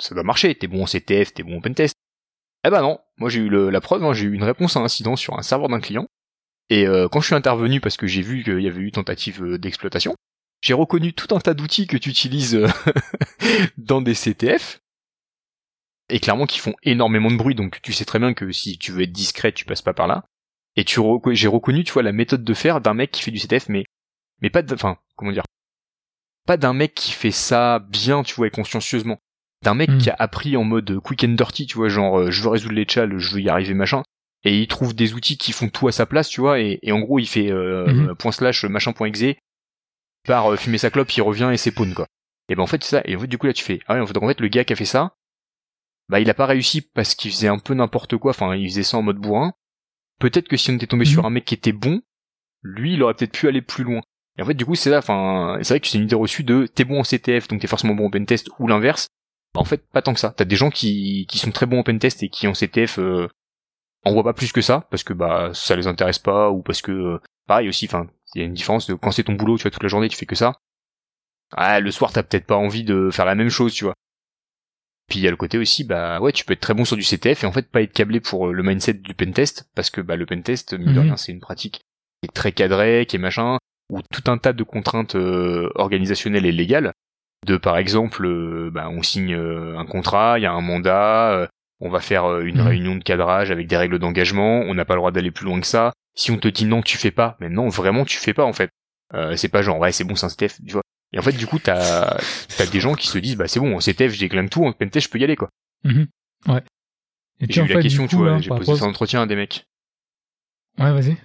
ça doit marcher, t'es bon en CTF, t'es bon en pentest. Eh ben non, moi j'ai eu le- la preuve, hein, j'ai eu une réponse à un incident sur un serveur d'un client, et euh, quand je suis intervenu parce que j'ai vu qu'il y avait eu tentative euh, d'exploitation, j'ai reconnu tout un tas d'outils que tu utilises dans des CTF, et clairement qui font énormément de bruit, donc tu sais très bien que si tu veux être discret, tu passes pas par là. Et tu j'ai reconnu, tu vois, la méthode de faire d'un mec qui fait du CTF, mais mais pas de, enfin, comment dire, pas d'un mec qui fait ça bien, tu vois, et consciencieusement. D'un mec Mm. qui a appris en mode quick and dirty, tu vois, genre euh, je veux résoudre les chals, je veux y arriver, machin. Et il trouve des outils qui font tout à sa place, tu vois, et, et en gros il fait euh, Mhm. point slash machin point exe, part euh, fumer sa clope, il revient et c'est pawn quoi. Et ben en fait c'est ça, et en fait du coup là tu fais, ah ouais, en fait, donc, en fait le gars qui a fait ça, bah il a pas réussi parce qu'il faisait un peu n'importe quoi, enfin il faisait ça en mode bourrin. Peut-être que si on était tombé Mhm. sur un mec qui était bon, lui il aurait peut-être pu aller plus loin. Et en fait du coup c'est là, enfin c'est vrai que c'est une idée reçue de t'es bon en CTF donc t'es forcément bon en pentest ou l'inverse. Bah, en fait pas tant que ça. T'as des gens qui, qui sont très bons en pentest et qui en CTF euh, en voient pas plus que ça parce que bah ça les intéresse pas ou parce que euh, pareil aussi, enfin il y a une différence de quand c'est ton boulot, tu vois toute la journée tu fais que ça. Ah le soir t'as peut-être pas envie de faire la même chose, tu vois. Puis il y a le côté aussi, bah ouais, tu peux être très bon sur du CTF et en fait pas être câblé pour le mindset du pentest, parce que bah le pentest, mine de Mhm. rien, c'est une pratique qui est très cadrée, qui est machin, où tout un tas de contraintes euh, organisationnelles et légales, de par exemple, euh, bah, on signe euh, un contrat, il y a un mandat, euh, on va faire euh, une Mhm. réunion de cadrage avec des règles d'engagement, on n'a pas le droit d'aller plus loin que ça. Si on te dit non, tu fais pas, mais non, vraiment, tu fais pas en fait. Euh, c'est pas genre ouais, c'est bon, c'est un CTF, tu vois. Et en fait, du coup, t'as t'as des gens qui se disent bah c'est bon, en CTF, j'ai quand même tout, en pentest, je peux y aller quoi. Mhm. Ouais. Et j'ai eu la question, tu vois, j'ai posé rapport- ça en entretien à des mecs. Ouais, vas-y.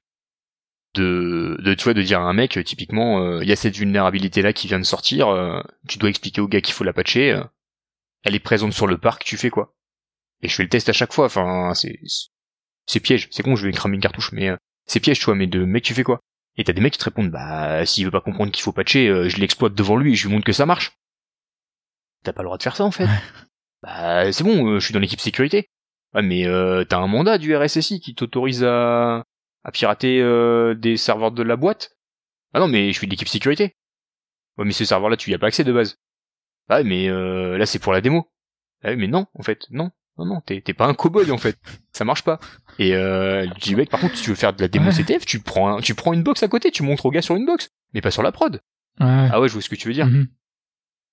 de, de tu vois de dire à un mec euh, typiquement euh, il y a cette vulnérabilité là qui vient de sortir euh, tu dois expliquer au gars qu'il faut la patcher euh, elle est présente sur le parc tu fais quoi? Et je fais le test à chaque fois enfin c'est c'est piège c'est con je vais cramer une cartouche mais c'est piège tu vois mais de mec tu fais quoi? Et t'as des mecs qui te répondent bah s'il veut pas comprendre qu'il faut patcher euh, je l'exploite devant lui et je lui montre que ça marche t'as pas le droit de faire ça en fait bah c'est bon euh, je suis dans l'équipe sécurité ouais mais euh, t'as un mandat du RSSI qui t'autorise à à pirater euh, des serveurs de la boîte? Ah non, mais je suis de l'équipe sécurité. Ouais, mais ce serveur-là, tu y as pas accès de base. Ah, ouais, mais euh, là, c'est pour la démo. Ah, ouais, mais non, en fait, non. Non, non, t'es pas un cowboy, en fait. Ça marche pas. Et euh, je dis, mec, par contre, si tu veux faire de la démo Ouais. CTF, tu prends, un- tu prends une box à côté, tu montres au gars sur une box, mais pas sur la prod. Ouais. Ah ouais, je vois ce que tu veux dire. Mhm.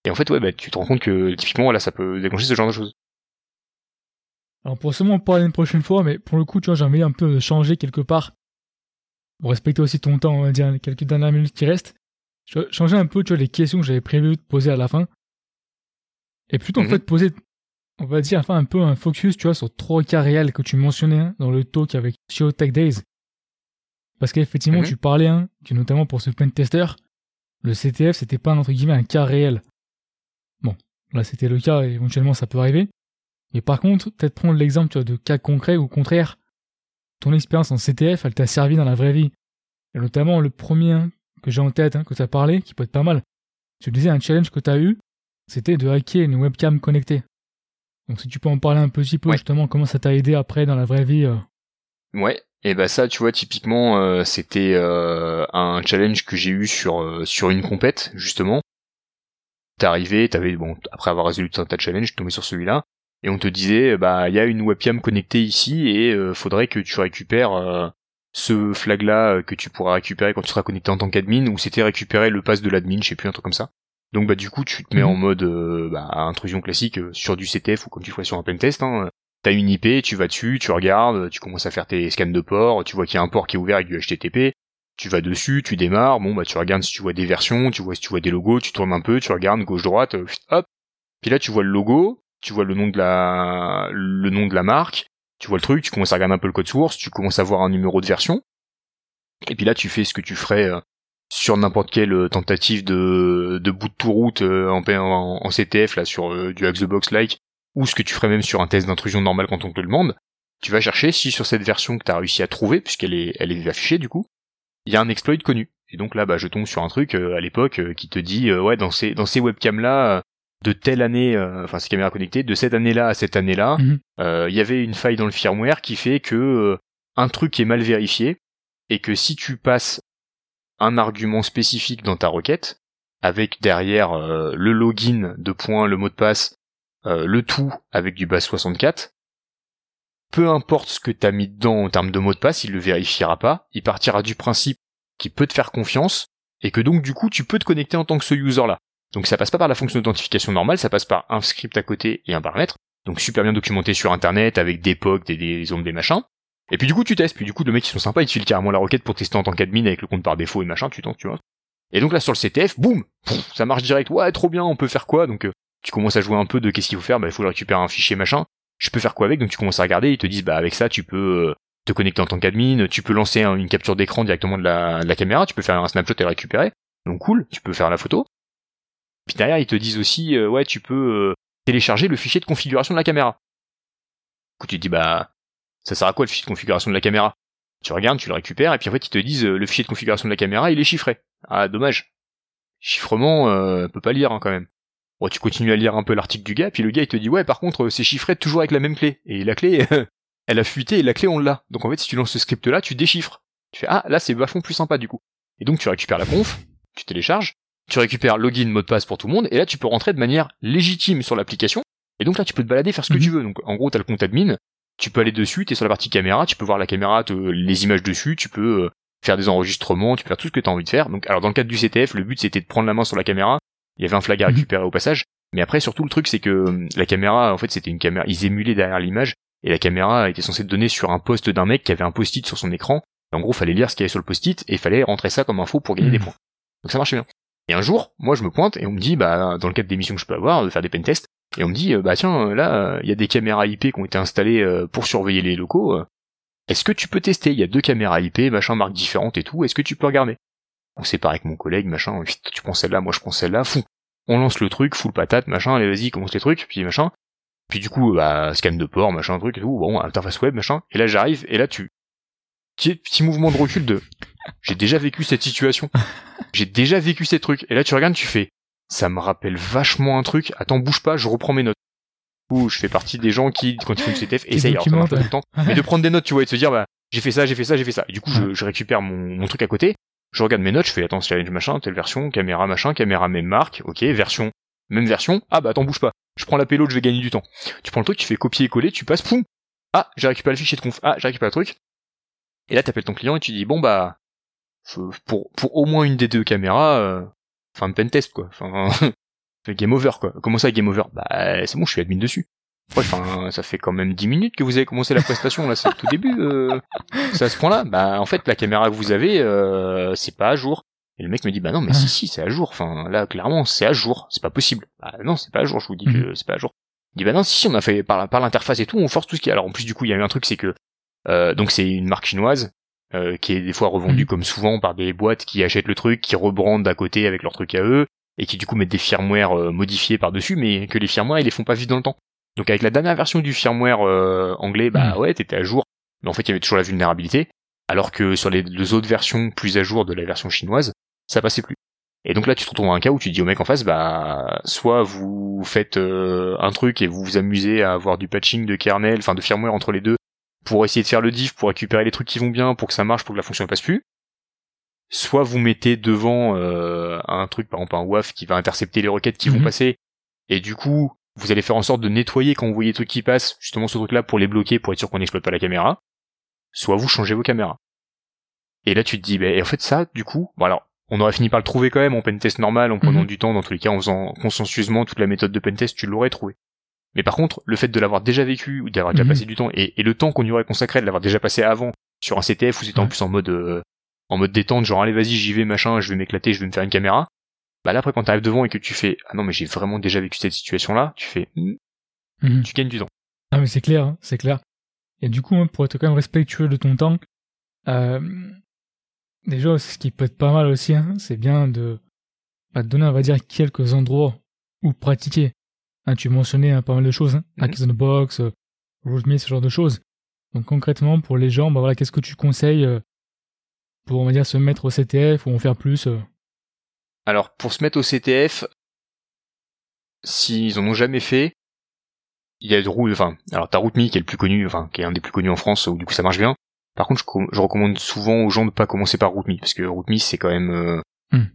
Et en fait, ouais, bah, tu te rends compte que, typiquement, là, ça peut déclencher ce genre de choses. Alors pour seulement en parler une prochaine fois, mais pour le coup, tu vois, j'ai envie un peu de changer quelque part. Pour respecter aussi ton temps, on va dire, quelques dernières minutes qui restent. Je changer un peu, tu vois, les questions que j'avais prévu de poser à la fin. Et plutôt, en Mhm. fait, poser, on va dire, enfin, un peu un focus, tu vois, sur trois cas réels que tu mentionnais hein, dans le talk avec Shio Tech Days. Parce qu'effectivement, Mhm. tu parlais, hein, que notamment pour ce pen tester, le CTF, c'était pas, entre guillemets, un cas réel. Bon, là, c'était le cas, et éventuellement, ça peut arriver. Mais par contre, peut-être prendre l'exemple tu vois, de cas concrets ou au contraire, ton expérience en CTF, elle t'a servi dans la vraie vie. Et notamment le premier hein, que j'ai en tête, hein, que tu as parlé, qui peut être pas mal. Tu disais un challenge que tu as eu, c'était de hacker une webcam connectée. Donc si tu peux en parler un petit peu Ouais. justement comment ça t'a aidé après dans la vraie vie. euh. Ouais, et bah ça, tu vois, typiquement, euh, c'était euh, un challenge que j'ai eu sur euh, sur une compète justement. T'es arrivé, t'avais bon, après avoir résolu tout un tas de challenges, tombé sur celui-là, et on te disait, bah, il y a une webcam connectée ici, et euh, faudrait que tu récupères euh, ce flag-là euh, que tu pourras récupérer quand tu seras connecté en tant qu'admin, ou c'était récupérer le pass de l'admin, je sais plus un truc comme ça. Donc bah du coup, tu te mets Mhm. en mode euh, bah, intrusion classique euh, sur du CTF ou comme tu ferais sur un pentest. Hein, T'as une IP, tu vas dessus, tu regardes, tu commences à faire tes scans de port, tu vois qu'il y a un port qui est ouvert avec du HTTP, tu vas dessus, tu démarres, bon bah tu regardes si tu vois des versions, tu vois si tu vois des logos, tu tournes un peu, tu regardes gauche droite, euh, hop. Puis là tu vois le logo, tu vois le nom de la le nom de la marque, tu vois le truc, tu commences à regarder un peu le code source, tu commences à voir un numéro de version. Et puis là tu fais ce que tu ferais euh, sur n'importe quelle euh, tentative de de bout de tout route euh, en, en, en CTF là sur euh, du hack the box like ou ce que tu ferais même sur un test d'intrusion normal quand on te le demande, tu vas chercher si sur cette version que tu as réussi à trouver, puisqu'elle est, elle est affichée du coup, il y a un exploit connu. Et donc là, bah, je tombe sur un truc euh, à l'époque euh, qui te dit, euh, ouais, dans ces, dans ces webcams là, de telle année, euh, enfin ces caméras connectées, de cette année-là à cette année-là, Mhm. euh, il y avait une faille dans le firmware qui fait que euh, un truc est mal vérifié et que si tu passes un argument spécifique dans ta requête, avec derrière euh, le login de point, le mot de passe, euh, le tout avec du base 64, peu importe ce que t'as mis dedans en termes de mot de passe, il le vérifiera pas, il partira du principe qu'il peut te faire confiance, et que donc du coup tu peux te connecter en tant que ce user-là. Donc ça passe pas par la fonction d'authentification normale, ça passe par un script à côté et un paramètre, donc super bien documenté sur internet avec des POC, des, des des machins. Et puis du coup tu testes, puis du coup le mec ils sont sympas, ils te filent carrément la requête pour tester en tant qu'admin avec le compte par défaut et machin, tu tentes, tu vois. Et donc là sur le CTF, boum, ça marche direct, ouais trop bien, on peut faire quoi? Donc euh, tu commences à jouer un peu de qu'est-ce qu'il faut faire, bah il faut récupérer un fichier machin, je peux faire quoi avec? Donc tu commences à regarder, ils te disent bah avec ça tu peux euh, te connecter en tant qu'admin, tu peux lancer un- une capture d'écran directement de la, caméra, tu peux faire un snapshot et le récupérer, donc cool, tu peux faire la photo. Puis derrière ils te disent aussi euh, ouais tu peux télécharger le fichier de configuration de la caméra. Du coup tu te dis bah ça sert à quoi le fichier de configuration de la caméra? Tu regardes, tu le récupères et puis en fait ils te disent euh, le fichier de configuration de la caméra il est chiffré. Ah dommage. Chiffrement euh, peut pas lire hein, quand même. Bon, tu continues à lire un peu l'article du gars, puis le gars il te dit ouais par contre c'est chiffré toujours avec la même clé. Et la clé elle a fuité et la clé on l'a. Donc en fait si tu lances ce script là tu déchiffres. Tu fais ah là c'est vachement plus sympa du coup. Et donc tu récupères la conf, tu télécharges, tu récupères login, mot de passe pour tout le monde, et là tu peux rentrer de manière légitime sur l'application, Et donc là, tu peux te balader, faire ce que Mhm. tu veux. Donc en gros, t'as le compte admin, tu peux aller dessus, t'es sur la partie caméra, tu peux voir la caméra, te- les images dessus, tu peux euh, faire des enregistrements, tu peux faire tout ce que t'as envie de faire. Donc alors dans le cadre du CTF, le but c'était de prendre la main sur la caméra. Il y avait un flag à Mhm. récupérer au passage. Mais après, surtout le truc, c'est que euh, la caméra, en fait, c'était une caméra. Ils émulaient derrière l'image et la caméra était censée te donner sur un poste d'un mec qui avait un post-it sur son écran. Et en gros, fallait lire ce qu'il y avait sur le post-it et fallait rentrer ça comme info pour gagner Mhm. des points. Donc ça marchait bien. Et un jour, moi, je me pointe et on me dit, bah, dans le cadre des missions que je peux avoir, de faire des pentests, et on me dit, euh, bah tiens, euh, là, il y a des caméras IP qui ont été installées euh, pour surveiller les locaux. euh, Est-ce que tu peux tester? Il y a deux caméras IP, machin, marques différentes et tout. Est-ce que tu peux regarder? On sépare avec mon collègue, machin. Tu prends celle-là, moi je prends celle-là. Fou. On lance le truc, full patate, machin. Allez, vas-y, commence les trucs, puis machin. Puis du coup, bah, scan de port, machin, truc et tout. Bon, interface web, machin. Et là, j'arrive, et là, tu petit, petit mouvement de recul de j'ai déjà vécu cette situation. J'ai déjà vécu ces trucs. Et là, tu regardes, tu fais ça me rappelle vachement un truc. Attends, bouge pas, je reprends mes notes. Ou je fais partie des gens qui, quand ils font du CTF, essayent, alors pas tout le temps, mais de prendre des notes, tu vois, et de se dire, bah, j'ai fait ça, j'ai fait ça, j'ai fait ça. Et du coup, je, je récupère mon, mon truc à côté, je regarde mes notes, je fais, attends, challenge machin, telle version, caméra machin, caméra même marque, ok, version, même version, ah bah attends, bouge pas. Je prends la payload, je vais gagner du temps. Tu prends le truc, tu fais copier-coller, tu passes, poum, ah, j'ai récupéré le fichier de conf, ah, j'ai récupéré le truc. Et là, t'appelles ton client et tu dis, bon bah, pour, pour au moins une des deux caméras, euh, enfin, pentest, quoi. Enfin, game over, quoi. Comment ça, game over? Bah, c'est bon, je suis admin dessus. Ouais, enfin, ça fait quand même 10 minutes que vous avez commencé la prestation, là, c'est le tout début, euh, c'est à ce point-là. Bah, en fait, la caméra que vous avez, euh, c'est pas à jour. Et le mec me dit, bah non, mais si, si, c'est à jour. Enfin, là, clairement, c'est à jour. C'est pas possible. Bah non, c'est pas à jour, je vous dis que c'est pas à jour. Il dit, bah non, si, si, on a fait par, par l'interface et tout, on force tout ce qui est. Alors, en plus, du coup, il y a eu un truc, c'est que, euh, donc c'est une marque chinoise, euh, qui est des fois revendue Mhm. comme souvent par des boîtes qui achètent le truc, qui rebrandent à côté avec leur truc à eux, et qui du coup mettent des firmware euh, modifiés par-dessus, mais que les firmware, ils les font pas vivre dans le temps. Donc avec la dernière version du firmware euh, anglais, bah Mhm. ouais, t'étais à jour, mais en fait il y avait toujours la vulnérabilité, alors que sur les deux autres versions plus à jour de la version chinoise, ça passait plus. Et donc là tu te retrouves dans un cas où tu dis au mec en face, bah soit vous faites euh, un truc et vous vous amusez à avoir du patching de kernel, enfin de firmware entre les deux, pour essayer de faire le diff, pour récupérer les trucs qui vont bien, pour que ça marche, pour que la fonction ne passe plus. Soit vous mettez devant euh, un truc, par exemple un WAF qui va intercepter les requêtes qui vont Mhm. passer, et du coup vous allez faire en sorte de nettoyer quand vous voyez des trucs qui passent, justement ce truc-là pour les bloquer, pour être sûr qu'on n'exploite pas la caméra. Soit vous changez vos caméras. Et là tu te dis, bah, et en fait ça, du coup, bon alors, on aurait fini par le trouver quand même en pentest normal, en prenant Mhm. du temps, dans tous les cas, en faisant consensueusement toute la méthode de pentest, tu l'aurais trouvé. Mais par contre, le fait de l'avoir déjà vécu, ou d'avoir déjà Mhm. passé du temps, et, et le temps qu'on y aurait consacré de l'avoir déjà passé avant, sur un CTF où c'était en plus en mode, euh, en mode détente, genre allez vas-y j'y vais machin, je vais m'éclater, je vais me faire une caméra. Bah là après quand t'arrives devant et que tu fais, ah non mais j'ai vraiment déjà vécu cette situation là, tu fais, Hmm, Mhm. tu gagnes du temps. Ah mais c'est clair, hein, c'est clair. Et du coup, hein, pour être quand même respectueux de ton temps, euh, déjà, ce qui peut être pas mal aussi, hein, c'est bien de bah, de donner, on va dire, quelques endroits où pratiquer. Hein, tu mentionnais hein, pas mal de choses, hein, in the Box, euh, ce genre de choses. Donc concrètement, pour les gens, bah voilà, qu'est-ce que tu conseilles euh, pour, on va dire, se mettre au CTF ou en faire plus euh, Alors pour se mettre au CTF, s'ils en ont jamais fait, il y a de route, enfin, alors t'as RootMe qui est le plus connu, enfin qui est un des plus connus en France où du coup ça marche bien. Par contre, je, com- je recommande souvent aux gens de pas commencer par RootMe parce que RootMe c'est quand même euh, Hmm.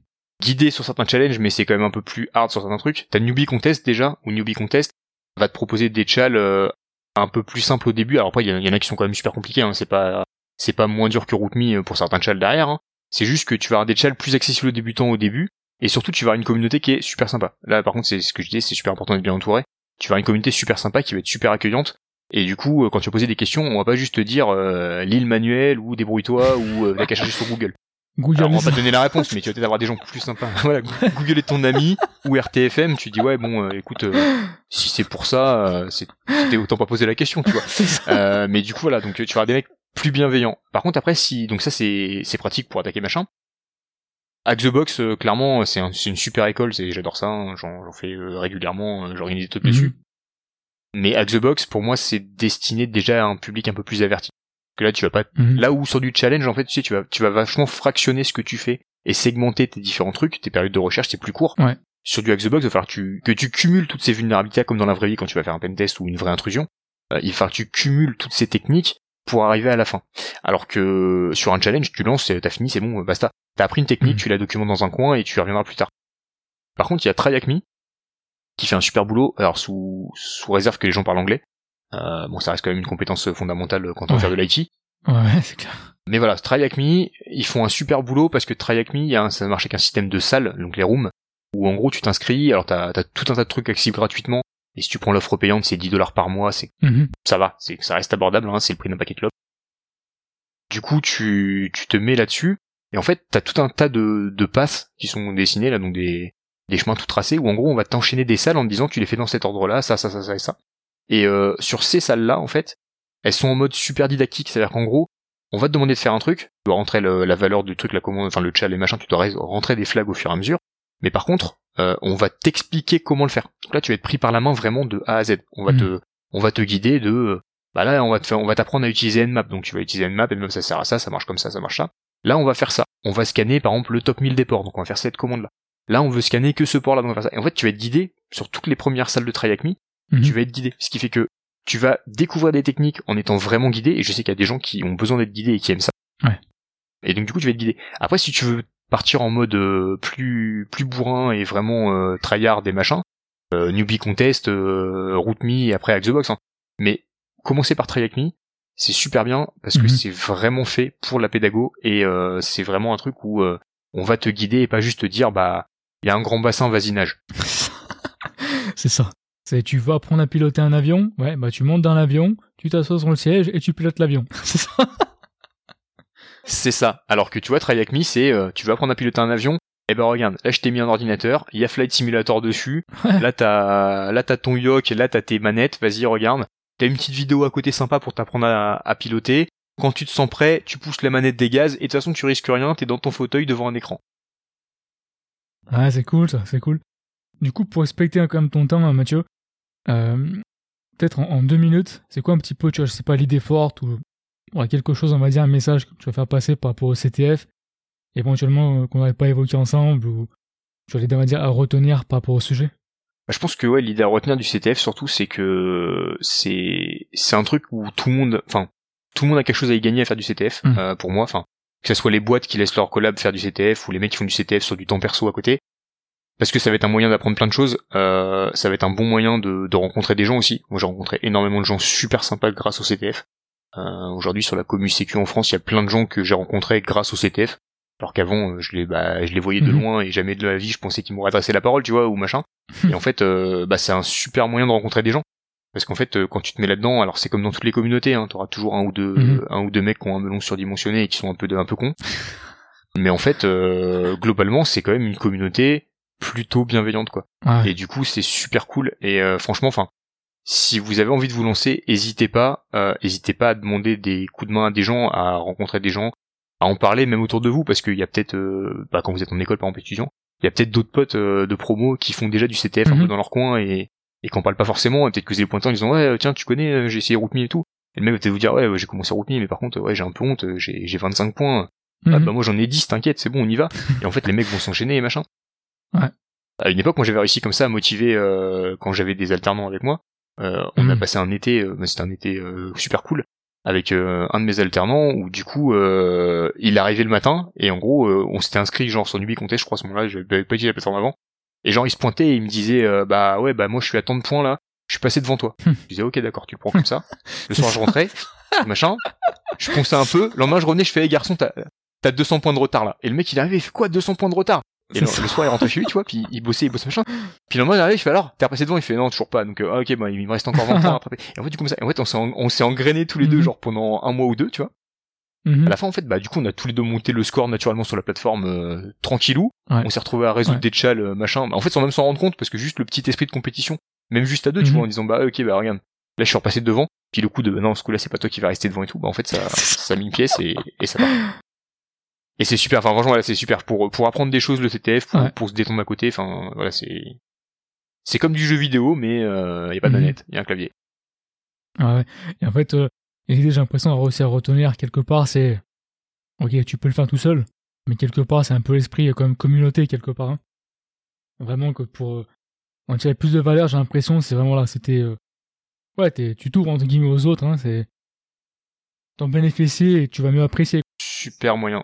Guidé sur certains challenges, mais c'est quand même un peu plus hard sur certains trucs. T'as Newbie Contest déjà, ou Newbie Contest va te proposer des challenges euh, un peu plus simples au début. Alors après, il y, en a- qui sont quand même super compliqués. Hein. C'est pas c'est pas moins dur que RootMe euh, pour certains challenges derrière. hein. C'est juste que tu vas avoir des challenges plus accessibles aux débutants au début, et surtout tu vas avoir une communauté qui est super sympa. Là, par contre, c'est ce que je disais, c'est super important d'être bien entouré. Tu vas avoir une communauté super sympa qui va être super accueillante. Et du coup, euh, quand tu vas poser des questions, on va pas juste te dire euh, lis le manuel ou débrouille-toi ou euh, va chercher sur Google. Google Alors, on va pas te donner la réponse, mais tu vas peut-être avoir des gens plus sympas. voilà, Google est ton ami ou RTFM, tu dis ouais bon, euh, écoute, euh, si c'est pour ça, euh, c'est- c'était autant pas poser la question, tu vois. Euh, mais du coup voilà, donc tu vas avoir des mecs plus bienveillants. Par contre après si, donc ça c'est c'est pratique pour attaquer machin. Hack the Box, euh, clairement, c'est un- c'est une super école, c'est j'adore ça, hein, j'en j'en fais euh, régulièrement, euh, j'organise des trucs Mhm. dessus. Mais Hack the Box, pour moi, c'est destiné déjà à un public un peu plus averti. Que là, tu vas pas Mhm. Là où sur du challenge, en fait, tu sais, tu vas, tu vas vachement fractionner ce que tu fais et segmenter tes différents trucs, tes périodes de recherche, c'est plus court. Ouais. Sur du Hack the Box, il va falloir que tu, que tu cumules toutes ces vulnérabilités comme dans la vraie vie quand tu vas faire un pentest ou une vraie intrusion. Euh, il va falloir que tu cumules toutes ces techniques pour arriver à la fin. Alors que sur un challenge, tu lances, t'as fini, c'est bon, basta. T'as appris une technique, Mhm. tu la documentes dans un coin et tu y reviendras plus tard. Par contre, il y a Try Hack Me, qui fait un super boulot. Alors sous sous réserve que les gens parlent anglais. Euh, bon, ça reste quand même une compétence fondamentale quand on Ouais. faire de l'IT. Ouais, c'est clair. Mais voilà, Try Hack Me, ils font un super boulot parce que Try Hack Me, il y a un- ça marche avec un système de salles, donc les rooms, où en gros tu t'inscris, alors t'as as tout un tas de trucs accessibles gratuitement, et si tu prends l'offre payante, c'est 10 dollars par mois, c'est Mhm. ça va, c'est ça reste abordable, hein, c'est le prix d'un paquet de clopes. Du coup, tu, tu te mets là-dessus, et en fait, t'as tout un tas de, de passes qui sont dessinés là, donc des, des chemins tout tracés, où en gros, on va t'enchaîner des salles en te disant tu les fais dans cet ordre-là, ça, ça, ça, ça et ça. Et euh, sur ces salles-là, en fait, elles sont en mode super didactique, c'est-à-dire qu'en gros, on va te demander de faire un truc, tu dois rentrer le- la valeur du truc, la commande, enfin le chat, les machins, tu dois rentrer des flags au fur et à mesure. Mais par contre, euh, on va t'expliquer comment le faire. Donc là, tu vas être pris par la main vraiment de A à Z. On va Mhm. te, on va te guider de, euh, bah là, on va te faire, on va t'apprendre à utiliser Nmap. Donc tu vas utiliser Nmap, Nmap ça sert à ça, ça marche comme ça, ça marche ça. Là, on va faire ça. On va scanner par exemple le top 1000 des ports. Donc on va faire cette commande là. Là, on veut scanner que ce port là, donc on va faire ça. Et en fait, tu vas être guidé sur toutes les premières salles de Try Mhm. tu vas être guidé. Ce qui fait que tu vas découvrir des techniques en étant vraiment guidé, et je sais qu'il y a des gens qui ont besoin d'être guidés et qui aiment ça. Ouais. Et donc du coup tu vas être guidé. Après si tu veux partir en mode euh, plus plus bourrin et vraiment euh, tryhard des machins, euh, newbie contest, euh, route me et après hack the box. hein. Mais commencer par try me, c'est super bien parce que Mhm. c'est vraiment fait pour la pédago et euh, c'est vraiment un truc où euh, on va te guider et pas juste te dire bah il y a un grand bassin vas-y nage. c'est ça. C'est tu vas apprendre à piloter un avion, ouais, bah tu montes dans l'avion, tu t'assois sur le siège et tu pilotes l'avion. C'est ça. C'est ça. Alors que tu vois, Try Hack Me, c'est euh, tu veux apprendre à piloter un avion. Eh ben regarde, là je t'ai mis un ordinateur, il y a Flight Simulator dessus. Ouais. Là t'as là t'as ton yoke, là t'as tes manettes. Vas-y regarde. T'as une petite vidéo à côté sympa pour t'apprendre à, à piloter. Quand tu te sens prêt, tu pousses la manette des gaz et de toute façon tu risques rien. T'es dans ton fauteuil devant un écran. Ouais, c'est cool ça, c'est cool. Du coup, pour respecter quand même ton temps, hein, Mathieu, euh, peut-être en, en deux minutes, c'est quoi un petit peu, tu vois, je sais pas, l'idée forte ou ouais, quelque chose, on va dire, un message que tu vas faire passer par rapport au CTF, éventuellement euh, qu'on n'avait pas évoqué ensemble ou tu vas l'aider, on va dire, à retenir par rapport au sujet? Bah, je pense que ouais, l'idée à retenir du CTF surtout, c'est que c'est c'est un truc où tout le monde, enfin tout le monde a quelque chose à y gagner à faire du CTF. Mm. euh, pour moi, enfin que ce soit les boîtes qui laissent leur collab faire du CTF ou les mecs qui font du CTF sur du temps perso à côté, parce que ça va être un moyen d'apprendre plein de choses. euh, ça va être un bon moyen de, de rencontrer des gens aussi. Moi, j'ai rencontré énormément de gens super sympas grâce au CTF. Euh, Aujourd'hui, sur la commu sécu en France, il y a plein de gens que j'ai rencontrés grâce au CTF. Alors qu'avant, euh, je les, bah, je les voyais de Mhm. loin et jamais de la vie, je pensais qu'ils m'auraient adressé la parole, tu vois, ou machin. Et en fait, euh, bah, c'est un super moyen de rencontrer des gens. Parce qu'en fait, euh, quand tu te mets là-dedans, alors c'est comme dans toutes les communautés, hein, t'auras toujours un ou deux, Mhm. un ou deux mecs qui ont un melon surdimensionné et qui sont un peu, de- un peu cons. Mais en fait, euh, globalement, c'est quand même une communauté plutôt bienveillante, quoi. Ouais. Et du coup, c'est super cool. Et euh, franchement, enfin, si vous avez envie de vous lancer, hésitez pas, euh, hésitez pas à demander des coups de main à des gens, à rencontrer des gens, à en parler même autour de vous, parce qu'il y a peut-être, euh, bah, quand vous êtes en école par exemple étudiant, il y a peut-être d'autres potes euh, de promo qui font déjà du CTF un Mhm. peu dans leur coin et et qu'on parle pas forcément. Et peut-être que vous allez pointer en disant ouais tiens tu connais, j'ai essayé RootMe et tout. Et le mec va peut-être vous dire ouais, j'ai commencé RootMe mais par contre ouais j'ai un peu honte, j'ai j'ai 25 points. Ah, Mhm. bah moi j'en ai 10, t'inquiète, c'est bon, on y va. et en fait les mecs vont s'enchaîner et machin. Ouais. À une époque, moi j'avais réussi comme ça à motiver euh, quand j'avais des alternants avec moi. Euh, on a Mhm. passé un été, euh, c'était un été euh, super cool avec euh, un de mes alternants où du coup euh, il arrivait le matin et en gros euh, on s'était inscrit genre sur Nubi Contest, je crois à ce moment-là, j'avais pas utilisé la plateforme avant. Et genre il se pointait et il me disait euh, bah ouais bah moi je suis à tant de points là, je suis passé devant toi. je disais ok d'accord tu le prends comme ça. Le soir je rentrais, machin, je ponçais un peu. Le lendemain je revenais, je fais hey, garçon t'as t'as 200 points de retard là. Et le mec il arrivait, il fait quoi 200 points de retard? Et le, soir il rentrait chez lui tu vois, puis il bossait, il bossait machin. Puis le lendemain il arrive, je fais alors t'es repassé devant, il fait non toujours pas. Donc euh, ah, ok bah il me reste encore 20 points à rattraper. Et en fait du coup ça, en fait on s'est on s'est engrainé tous les deux Mhm. genre pendant un mois ou deux tu vois. Mhm. À la fin, en fait, bah, du coup, on a tous les deux monté le score naturellement sur la plateforme euh, tranquillou. Ouais. On s'est retrouvé à résoudre Ouais. des tchals, euh, machin. En fait, sans même s'en rendre compte, parce que juste le petit esprit de compétition, même juste à deux, tu Mhm. vois, en disant, bah, ok, bah, regarde. Là, je suis repassé devant. Puis le coup de, bah, non, ce coup-là, c'est pas toi qui va rester devant et tout. Bah, en fait, ça, ça a mis une pièce et, et ça va. Et c'est super. Enfin, franchement, voilà, c'est super pour, pour apprendre des choses, le TTF, pour, Ouais. pour se détendre à côté. Enfin, voilà, c'est, c'est comme du jeu vidéo, mais, euh, y a pas de Mhm. manette. Y a un clavier. Ah ouais. Et en fait, euh, l'idée, j'ai l'impression d'avoir réussi à retenir quelque part, c'est. Ok, tu peux le faire tout seul, mais quelque part, c'est un peu l'esprit euh, comme communauté, quelque part. hein. Vraiment que pour euh, en tirer plus de valeur, j'ai l'impression, c'est vraiment là, c'était. euh, Ouais, t'es- tu t'ouvres entre guillemets aux autres, hein, c'est. T'en bénéficier et tu vas mieux apprécier. super moyen.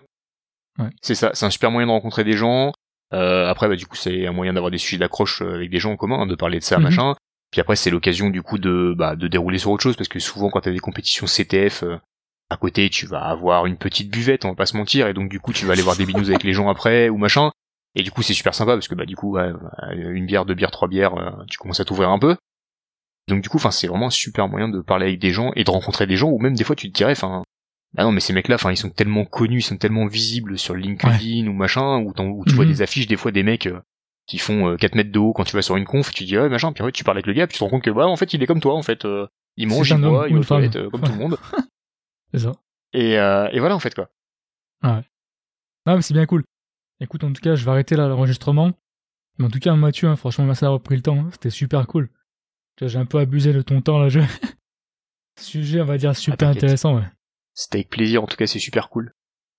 Ouais. C'est ça, c'est un super moyen de rencontrer des gens. Euh, après, bah, du coup, c'est un moyen d'avoir des sujets d'accroche euh, avec des gens en commun, hein, de parler de ça, Mhm. machin. Puis après, c'est l'occasion du coup de bah, de dérouler sur autre chose parce que souvent quand t'as des compétitions CTF euh, à côté, tu vas avoir une petite buvette, on va pas se mentir, et donc du coup, tu vas aller voir des binous avec les gens après ou machin. Et du coup, c'est super sympa parce que bah du coup, ouais, une bière, deux bières, trois bières, euh, tu commences à t'ouvrir un peu. Donc du coup, enfin, c'est vraiment un super moyen de parler avec des gens et de rencontrer des gens ou même des fois tu te dirais, enfin, bah non, mais ces mecs-là, enfin, ils sont tellement connus, ils sont tellement visibles sur LinkedIn ou machin, où tu vois Mhm. des affiches des fois des mecs euh, qui font euh, 4 mètres de haut quand tu vas sur une conf, tu dis ouais machin, puis après tu parles avec le gars, puis tu te rends compte que bah en fait il est comme toi en fait, euh, il mange, il boit, il va aux toilettes euh, comme tout le monde. C'est ça. Et, euh, et voilà en fait quoi. Non, mais c'est bien cool. Écoute, en tout cas, je vais arrêter là l'enregistrement. Mais en tout cas, Mathieu, hein, franchement, merci d'avoir pris le temps. hein. C'était super cool. J'ai un peu abusé de ton temps là. Je... Sujet, on va dire, super t'inquiète. intéressant. Ouais. C'était avec plaisir, en tout cas c'est super cool.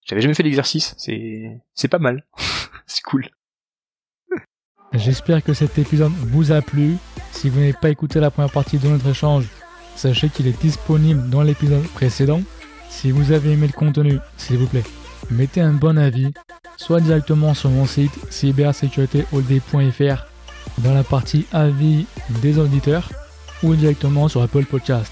J'avais jamais fait l'exercice, c'est c'est pas mal, c'est cool. J'espère que cet épisode vous a plu. Si vous n'avez pas écouté la première partie de notre échange, sachez qu'il est disponible dans l'épisode précédent. Si vous avez aimé le contenu, s'il vous plaît, mettez un bon avis, soit directement sur mon site cybersécuritéhold.fr dans la partie avis des auditeurs ou directement sur Apple Podcast.